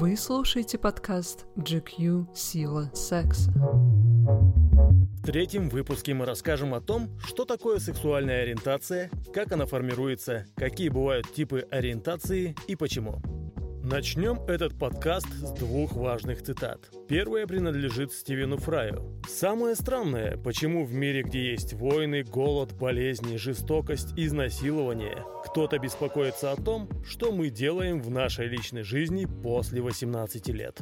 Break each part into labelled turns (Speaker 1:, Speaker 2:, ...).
Speaker 1: Вы слушаете подкаст GQ «Сила секса».
Speaker 2: В третьем выпуске мы расскажем о том, что такое сексуальная ориентация, как она формируется, какие бывают типы ориентации и почему. Начнем этот подкаст с двух важных цитат. Первая принадлежит Стивену Фраю. «Самое странное, почему в мире, где есть войны, голод, болезни, жестокость, изнасилование, кто-то беспокоится о том, что мы делаем в нашей личной жизни после 18 лет».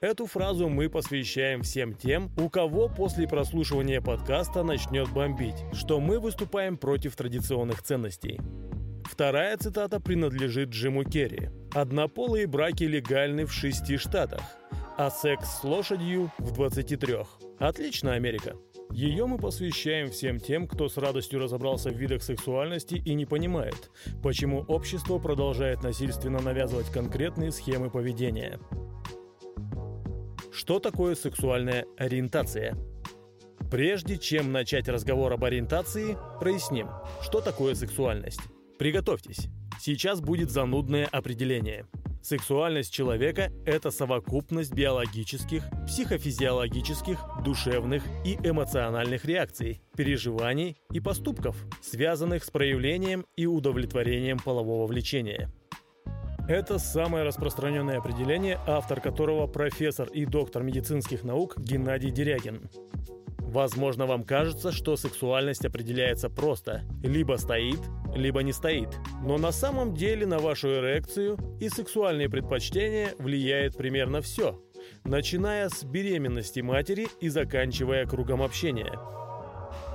Speaker 2: Эту фразу мы посвящаем всем тем, у кого после прослушивания подкаста начнет бомбить, что мы выступаем против традиционных ценностей. Вторая цитата принадлежит Джиму Керри. «Однополые браки легальны в шести штатах, а секс с лошадью в 23. Отлично, Америка!» Ее мы посвящаем всем тем, кто с радостью разобрался в видах сексуальности и не понимает, почему общество продолжает насильственно навязывать конкретные схемы поведения. Что такое сексуальная ориентация? Прежде чем начать разговор об ориентации, проясним, что такое сексуальность. Приготовьтесь, сейчас будет занудное определение. Сексуальность человека – это совокупность биологических, психофизиологических, душевных и эмоциональных реакций, переживаний и поступков, связанных с проявлением и удовлетворением полового влечения – это самое распространенное определение, автор которого профессор и доктор медицинских наук Геннадий Дерягин. Возможно, вам кажется, что сексуальность определяется просто – либо стоит, либо не стоит. Но на самом деле на вашу эрекцию и сексуальные предпочтения влияет примерно все, начиная с беременности матери и заканчивая кругом общения.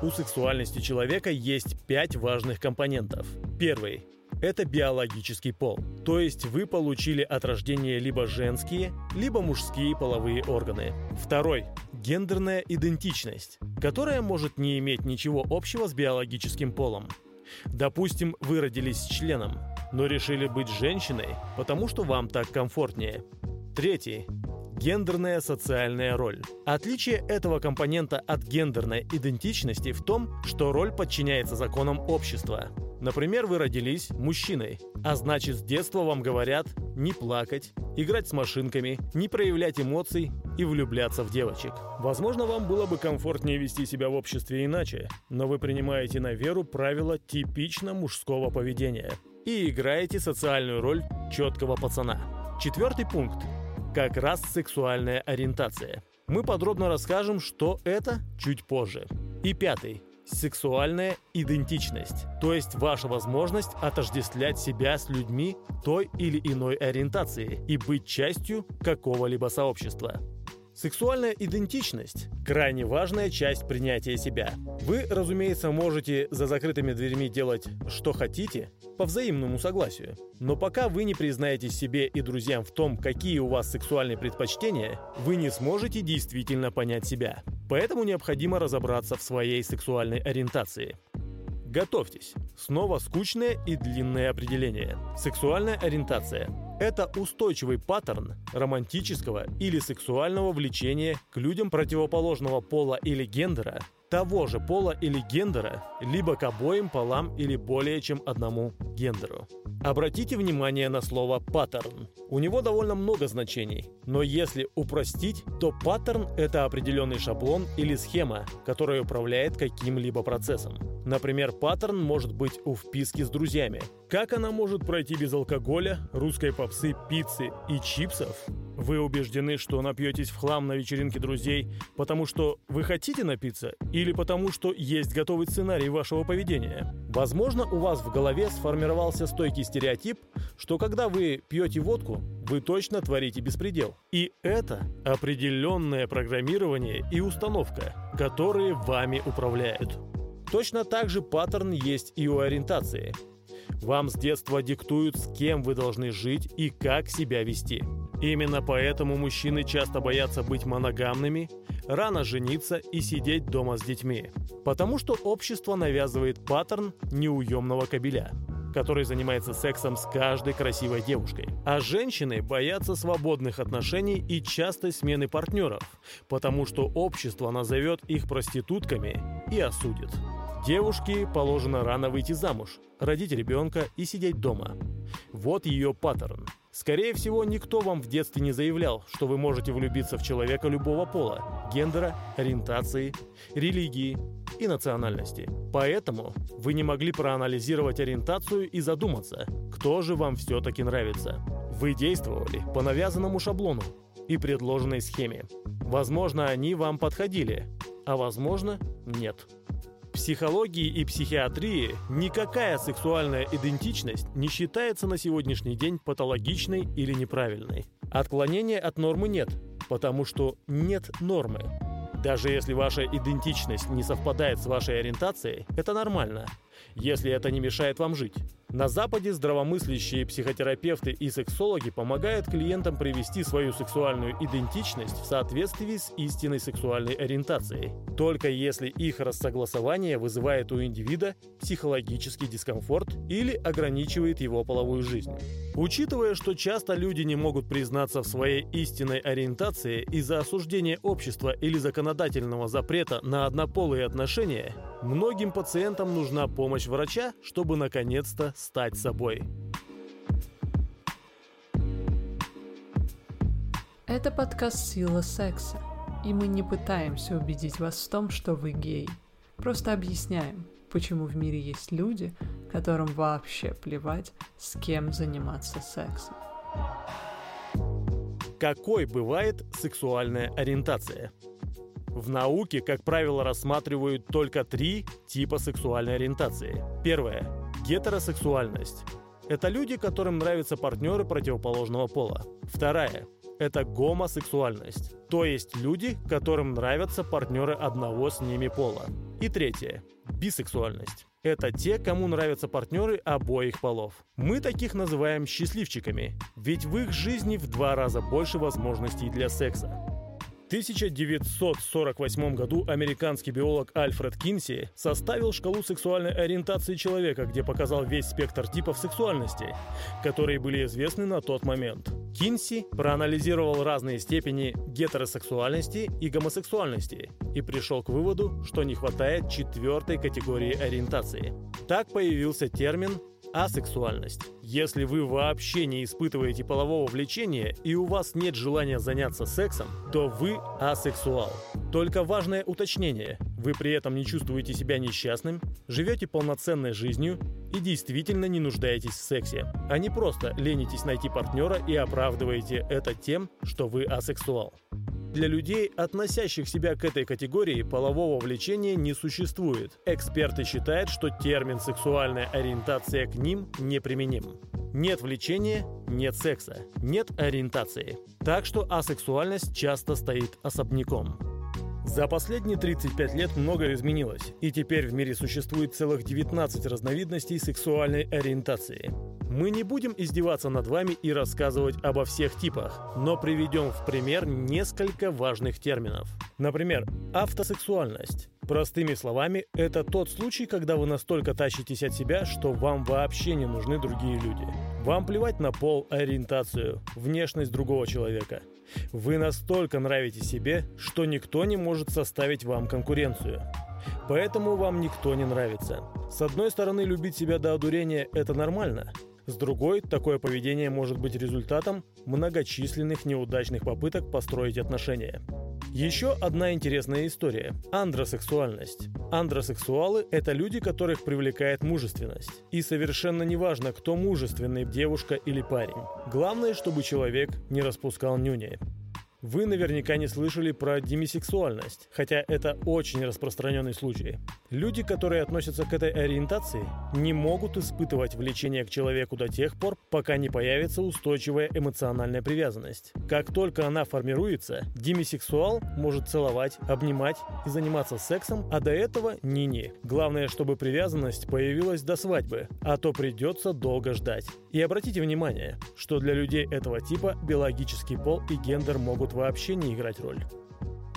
Speaker 2: У сексуальности человека есть пять важных компонентов. Первый это биологический пол. То есть вы получили от рождения либо женские, либо мужские половые органы. Второй – гендерная идентичность, которая может не иметь ничего общего с биологическим полом. Допустим, вы родились членом, но решили быть женщиной, потому что вам так комфортнее. Третий гендерная социальная роль. Отличие этого компонента от гендерной идентичности в том, что роль подчиняется законам общества. Например, вы родились мужчиной, а значит с детства вам говорят не плакать, играть с машинками, не проявлять эмоций и влюбляться в девочек. Возможно, вам было бы комфортнее вести себя в обществе иначе, но вы принимаете на веру правила типично мужского поведения и играете социальную роль четкого пацана. Четвертый пункт – как раз сексуальная ориентация. Мы подробно расскажем, что это чуть позже. И пятый – сексуальная идентичность, то есть ваша возможность отождествлять себя с людьми той или иной ориентации и быть частью какого-либо сообщества. Сексуальная идентичность – крайне важная часть принятия себя. Вы, разумеется, можете за закрытыми дверьми делать, что хотите, по взаимному согласию. Но пока вы не признаетесь себе и друзьям в том, какие у вас сексуальные предпочтения, вы не сможете действительно понять себя. Поэтому необходимо разобраться в своей сексуальной ориентации. Готовьтесь. Снова скучное и длинное определение. Сексуальная ориентация – это устойчивый паттерн романтического или сексуального влечения к людям противоположного пола или гендера, того же пола или гендера, либо к обоим полам или более чем одному гендеру. Обратите внимание на слово «паттерн». У него довольно много значений, но если упростить, то паттерн – это определенный шаблон или схема, которая управляет каким-либо процессом. Например, паттерн может быть у вписки с друзьями. Как она может пройти без алкоголя, русской попсы, пиццы и чипсов? Вы убеждены, что напьетесь в хлам на вечеринке друзей, потому что вы хотите напиться или потому что есть готовый сценарий вашего поведения? Возможно, у вас в голове сформировался стойкий стереотип, что когда вы пьете водку, вы точно творите беспредел. И это определенное программирование и установка, которые вами управляют. Точно так же паттерн есть и у ориентации. Вам с детства диктуют, с кем вы должны жить и как себя вести – Именно поэтому мужчины часто боятся быть моногамными, рано жениться и сидеть дома с детьми. Потому что общество навязывает паттерн неуемного кабеля который занимается сексом с каждой красивой девушкой. А женщины боятся свободных отношений и частой смены партнеров, потому что общество назовет их проститутками и осудит. Девушке положено рано выйти замуж, родить ребенка и сидеть дома. Вот ее паттерн – Скорее всего, никто вам в детстве не заявлял, что вы можете влюбиться в человека любого пола, гендера, ориентации, религии и национальности. Поэтому вы не могли проанализировать ориентацию и задуматься, кто же вам все-таки нравится. Вы действовали по навязанному шаблону и предложенной схеме. Возможно, они вам подходили, а возможно, нет психологии и психиатрии никакая сексуальная идентичность не считается на сегодняшний день патологичной или неправильной. Отклонения от нормы нет, потому что нет нормы. Даже если ваша идентичность не совпадает с вашей ориентацией, это нормально, если это не мешает вам жить. На Западе здравомыслящие психотерапевты и сексологи помогают клиентам привести свою сексуальную идентичность в соответствии с истинной сексуальной ориентацией, только если их рассогласование вызывает у индивида психологический дискомфорт или ограничивает его половую жизнь. Учитывая, что часто люди не могут признаться в своей истинной ориентации из-за осуждения общества или законодательного запрета на однополые отношения, многим пациентам нужна помощь врача, чтобы наконец-то стать собой.
Speaker 1: Это подкаст «Сила секса», и мы не пытаемся убедить вас в том, что вы гей. Просто объясняем, почему в мире есть люди, которым вообще плевать, с кем заниматься сексом.
Speaker 2: Какой бывает сексуальная ориентация? В науке, как правило, рассматривают только три типа сексуальной ориентации. Первое Гетеросексуальность. Это люди, которым нравятся партнеры противоположного пола. Вторая – это гомосексуальность, то есть люди, которым нравятся партнеры одного с ними пола. И третье – бисексуальность. Это те, кому нравятся партнеры обоих полов. Мы таких называем счастливчиками, ведь в их жизни в два раза больше возможностей для секса. 1948 году американский биолог Альфред Кинси составил шкалу сексуальной ориентации человека, где показал весь спектр типов сексуальности, которые были известны на тот момент. Кинси проанализировал разные степени гетеросексуальности и гомосексуальности и пришел к выводу, что не хватает четвертой категории ориентации. Так появился термин асексуальность. Если вы вообще не испытываете полового влечения и у вас нет желания заняться сексом, то вы асексуал. Только важное уточнение. Вы при этом не чувствуете себя несчастным, живете полноценной жизнью и действительно не нуждаетесь в сексе, а не просто ленитесь найти партнера и оправдываете это тем, что вы асексуал. Для людей, относящих себя к этой категории, полового влечения не существует. Эксперты считают, что термин «сексуальная ориентация» к ним неприменим. Нет влечения – нет секса, нет ориентации. Так что асексуальность часто стоит особняком. За последние 35 лет многое изменилось, и теперь в мире существует целых 19 разновидностей сексуальной ориентации. Мы не будем издеваться над вами и рассказывать обо всех типах, но приведем в пример несколько важных терминов. Например, автосексуальность. Простыми словами, это тот случай, когда вы настолько тащитесь от себя, что вам вообще не нужны другие люди. Вам плевать на пол, ориентацию, внешность другого человека. Вы настолько нравитесь себе, что никто не может составить вам конкуренцию. Поэтому вам никто не нравится. С одной стороны, любить себя до одурения – это нормально – с другой, такое поведение может быть результатом многочисленных неудачных попыток построить отношения. Еще одна интересная история – андросексуальность. Андросексуалы – это люди, которых привлекает мужественность. И совершенно неважно, кто мужественный, девушка или парень. Главное, чтобы человек не распускал нюни. Вы наверняка не слышали про демисексуальность, хотя это очень распространенный случай. Люди, которые относятся к этой ориентации, не могут испытывать влечение к человеку до тех пор, пока не появится устойчивая эмоциональная привязанность. Как только она формируется, демисексуал может целовать, обнимать и заниматься сексом, а до этого ни-ни. Главное, чтобы привязанность появилась до свадьбы, а то придется долго ждать. И обратите внимание, что для людей этого типа биологический пол и гендер могут вообще не играть роль.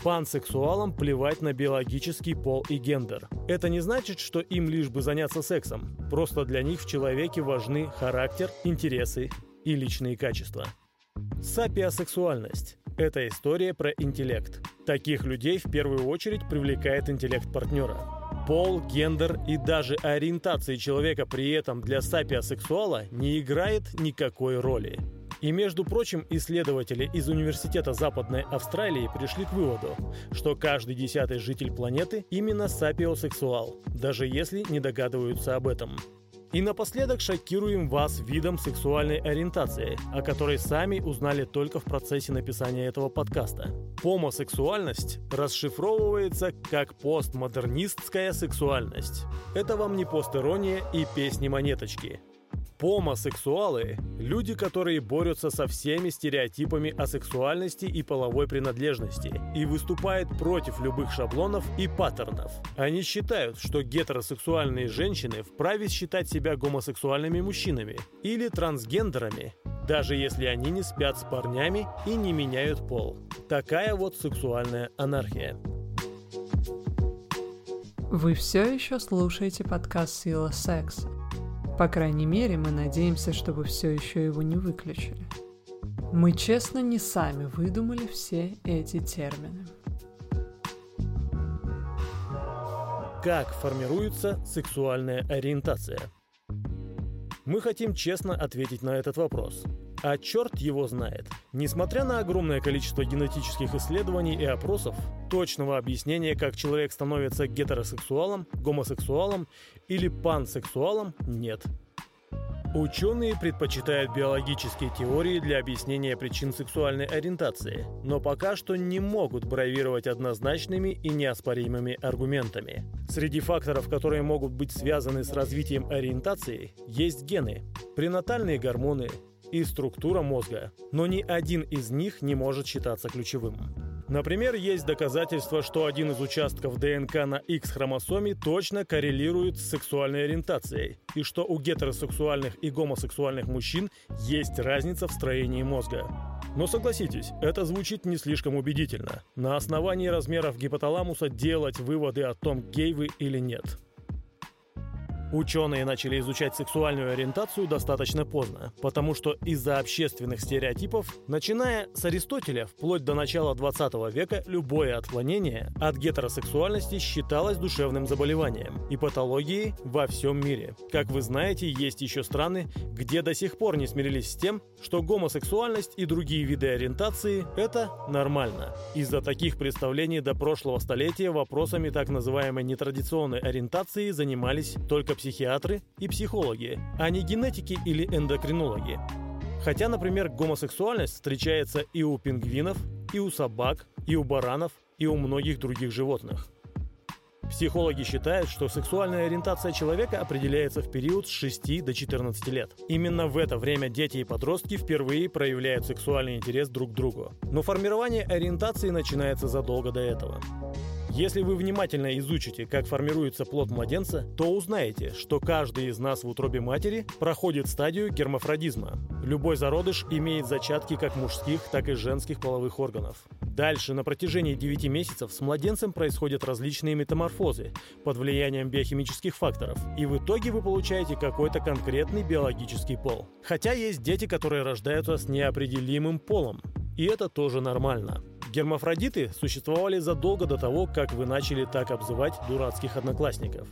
Speaker 2: Пансексуалам плевать на биологический пол и гендер. Это не значит, что им лишь бы заняться сексом. Просто для них в человеке важны характер, интересы и личные качества. Сапиосексуальность – это история про интеллект. Таких людей в первую очередь привлекает интеллект партнера. Пол, гендер и даже ориентация человека при этом для сапиосексуала не играет никакой роли. И, между прочим, исследователи из Университета Западной Австралии пришли к выводу, что каждый десятый житель планеты именно сапиосексуал, даже если не догадываются об этом. И напоследок шокируем вас видом сексуальной ориентации, о которой сами узнали только в процессе написания этого подкаста. Помосексуальность расшифровывается как постмодернистская сексуальность. Это вам не постерония и песни-монеточки. Помосексуалы – люди, которые борются со всеми стереотипами о сексуальности и половой принадлежности и выступают против любых шаблонов и паттернов. Они считают, что гетеросексуальные женщины вправе считать себя гомосексуальными мужчинами или трансгендерами, даже если они не спят с парнями и не меняют пол. Такая вот сексуальная анархия.
Speaker 1: Вы все еще слушаете подкаст «Сила секса». По крайней мере, мы надеемся, что вы все еще его не выключили. Мы честно не сами выдумали все эти термины.
Speaker 2: Как формируется сексуальная ориентация? Мы хотим честно ответить на этот вопрос. А черт его знает. Несмотря на огромное количество генетических исследований и опросов, точного объяснения, как человек становится гетеросексуалом, гомосексуалом или пансексуалом, нет. Ученые предпочитают биологические теории для объяснения причин сексуальной ориентации, но пока что не могут бравировать однозначными и неоспоримыми аргументами. Среди факторов, которые могут быть связаны с развитием ориентации, есть гены, пренатальные гормоны, и структура мозга, но ни один из них не может считаться ключевым. Например, есть доказательства, что один из участков ДНК на X-хромосоме точно коррелирует с сексуальной ориентацией, и что у гетеросексуальных и гомосексуальных мужчин есть разница в строении мозга. Но согласитесь, это звучит не слишком убедительно. На основании размеров гипоталамуса делать выводы о том, гей вы или нет. Ученые начали изучать сексуальную ориентацию достаточно поздно, потому что из-за общественных стереотипов, начиная с Аристотеля вплоть до начала 20 века, любое отклонение от гетеросексуальности считалось душевным заболеванием и патологией во всем мире. Как вы знаете, есть еще страны, где до сих пор не смирились с тем, что гомосексуальность и другие виды ориентации – это нормально. Из-за таких представлений до прошлого столетия вопросами так называемой нетрадиционной ориентации занимались только психиатры и психологи, а не генетики или эндокринологи. Хотя, например, гомосексуальность встречается и у пингвинов, и у собак, и у баранов, и у многих других животных. Психологи считают, что сексуальная ориентация человека определяется в период с 6 до 14 лет. Именно в это время дети и подростки впервые проявляют сексуальный интерес друг к другу. Но формирование ориентации начинается задолго до этого. Если вы внимательно изучите, как формируется плод младенца, то узнаете, что каждый из нас в утробе матери проходит стадию гермафродизма. Любой зародыш имеет зачатки как мужских, так и женских половых органов. Дальше на протяжении 9 месяцев с младенцем происходят различные метаморфозы под влиянием биохимических факторов, и в итоге вы получаете какой-то конкретный биологический пол. Хотя есть дети, которые рождаются с неопределимым полом, и это тоже нормально. Гермафродиты существовали задолго до того, как вы начали так обзывать дурацких одноклассников.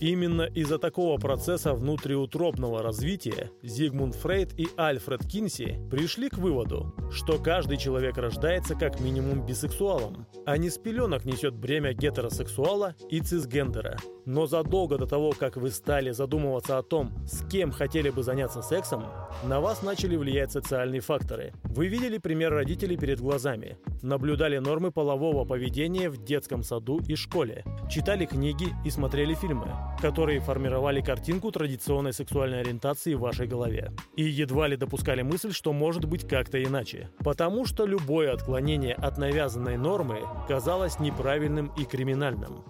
Speaker 2: Именно из-за такого процесса внутриутробного развития Зигмунд Фрейд и Альфред Кинси пришли к выводу, что каждый человек рождается как минимум бисексуалом, а не с пеленок несет бремя гетеросексуала и цисгендера. Но задолго до того, как вы стали задумываться о том, с кем хотели бы заняться сексом, на вас начали влиять социальные факторы. Вы видели пример родителей перед глазами, наблюдали нормы полового поведения в детском саду и школе, читали книги и смотрели фильмы которые формировали картинку традиционной сексуальной ориентации в вашей голове. И едва ли допускали мысль, что может быть как-то иначе. Потому что любое отклонение от навязанной нормы казалось неправильным и криминальным.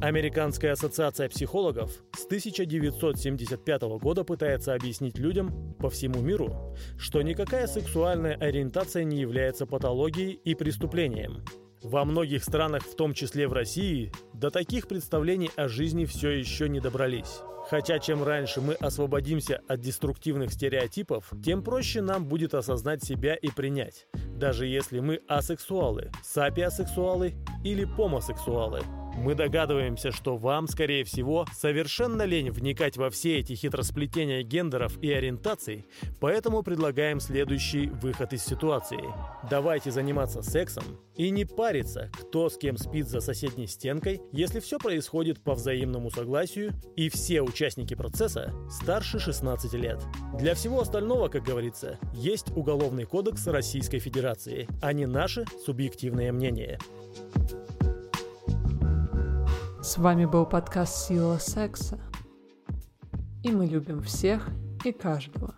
Speaker 2: Американская ассоциация психологов с 1975 года пытается объяснить людям по всему миру, что никакая сексуальная ориентация не является патологией и преступлением. Во многих странах, в том числе в России, до таких представлений о жизни все еще не добрались. Хотя чем раньше мы освободимся от деструктивных стереотипов, тем проще нам будет осознать себя и принять, даже если мы асексуалы, сапиосексуалы или помосексуалы. Мы догадываемся, что вам, скорее всего, совершенно лень вникать во все эти хитросплетения гендеров и ориентаций, поэтому предлагаем следующий выход из ситуации. Давайте заниматься сексом и не париться, кто с кем спит за соседней стенкой, если все происходит по взаимному согласию и все участники процесса старше 16 лет. Для всего остального, как говорится, есть Уголовный кодекс Российской Федерации, а не наши субъективные мнения.
Speaker 1: С вами был подкаст «Сила секса». И мы любим всех и каждого.